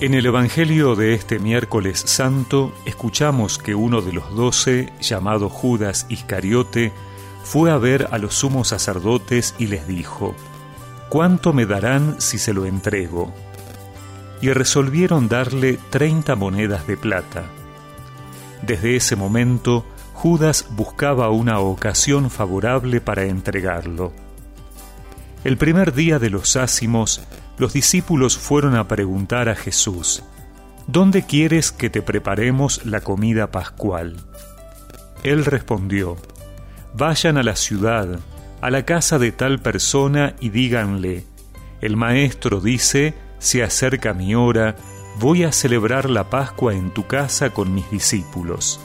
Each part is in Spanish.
En el Evangelio de este miércoles santo escuchamos que uno de los doce, llamado Judas Iscariote, fue a ver a los sumos sacerdotes y les dijo, ¿Cuánto me darán si se lo entrego? Y resolvieron darle treinta monedas de plata. Desde ese momento, Judas buscaba una ocasión favorable para entregarlo. El primer día de los ácimos, los discípulos fueron a preguntar a Jesús, ¿Dónde quieres que te preparemos la comida pascual? Él respondió, Vayan a la ciudad, a la casa de tal persona y díganle, el maestro dice, se acerca mi hora, voy a celebrar la Pascua en tu casa con mis discípulos.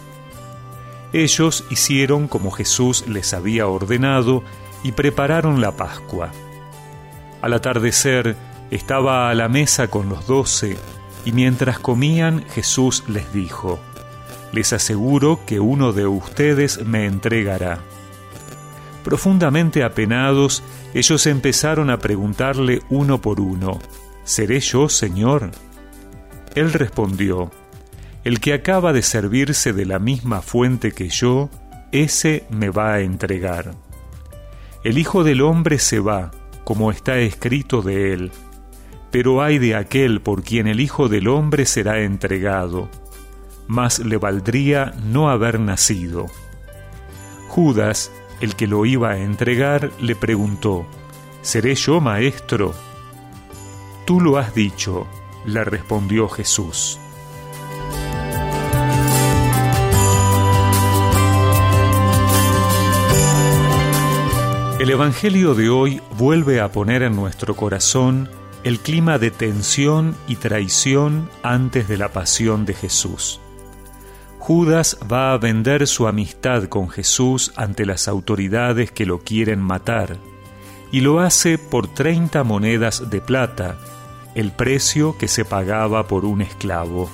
Ellos hicieron como Jesús les había ordenado y prepararon la Pascua. Al atardecer, estaba a la mesa con los doce, y mientras comían Jesús les dijo, Les aseguro que uno de ustedes me entregará. Profundamente apenados, ellos empezaron a preguntarle uno por uno, ¿Seré yo, Señor? Él respondió, El que acaba de servirse de la misma fuente que yo, ese me va a entregar. El Hijo del Hombre se va, como está escrito de él, pero hay de aquel por quien el Hijo del Hombre será entregado, más le valdría no haber nacido. Judas, el que lo iba a entregar, le preguntó, ¿Seré yo maestro? Tú lo has dicho, le respondió Jesús. El Evangelio de hoy vuelve a poner en nuestro corazón el clima de tensión y traición antes de la pasión de Jesús. Judas va a vender su amistad con Jesús ante las autoridades que lo quieren matar, y lo hace por 30 monedas de plata, el precio que se pagaba por un esclavo.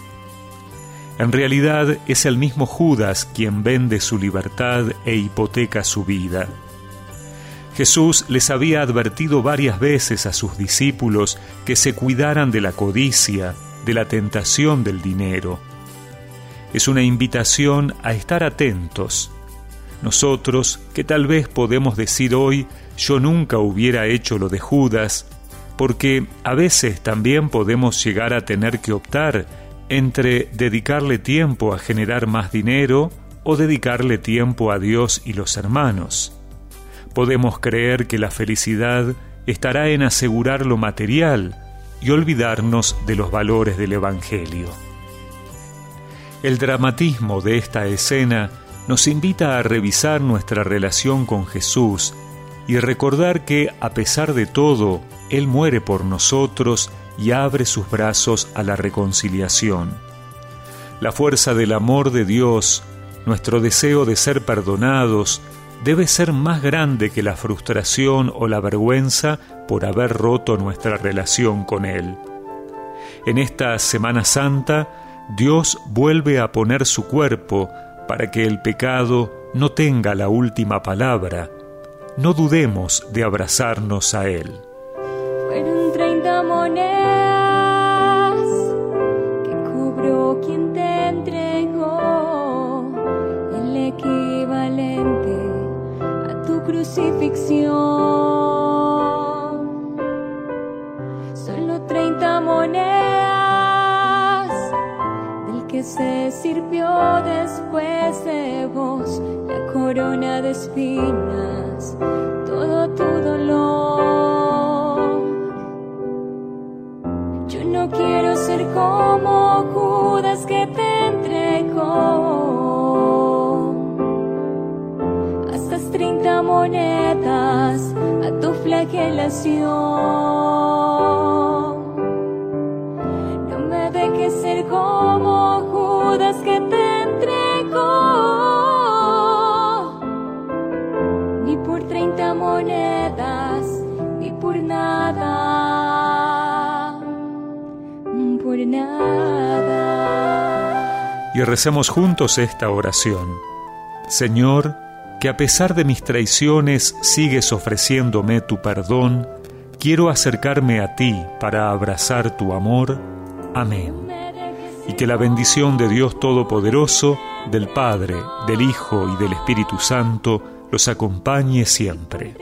En realidad es el mismo Judas quien vende su libertad e hipoteca su vida. Jesús les había advertido varias veces a sus discípulos que se cuidaran de la codicia, de la tentación del dinero. Es una invitación a estar atentos. Nosotros, que tal vez podemos decir hoy, yo nunca hubiera hecho lo de Judas, porque a veces también podemos llegar a tener que optar entre dedicarle tiempo a generar más dinero o dedicarle tiempo a Dios y los hermanos podemos creer que la felicidad estará en asegurar lo material y olvidarnos de los valores del Evangelio. El dramatismo de esta escena nos invita a revisar nuestra relación con Jesús y recordar que, a pesar de todo, Él muere por nosotros y abre sus brazos a la reconciliación. La fuerza del amor de Dios, nuestro deseo de ser perdonados, debe ser más grande que la frustración o la vergüenza por haber roto nuestra relación con Él. En esta Semana Santa, Dios vuelve a poner su cuerpo para que el pecado no tenga la última palabra. No dudemos de abrazarnos a Él. Fueron treinta monedas que quien crucifixión. Solo treinta monedas del que se sirvió después de vos la corona de espinas, todo tu monedas a tu flagelación. No me dejes ser como Judas que te entregó, ni por treinta monedas, ni por nada, por nada. Y recemos juntos esta oración. Señor, que a pesar de mis traiciones sigues ofreciéndome tu perdón, quiero acercarme a ti para abrazar tu amor. Amén. Y que la bendición de Dios Todopoderoso, del Padre, del Hijo y del Espíritu Santo los acompañe siempre.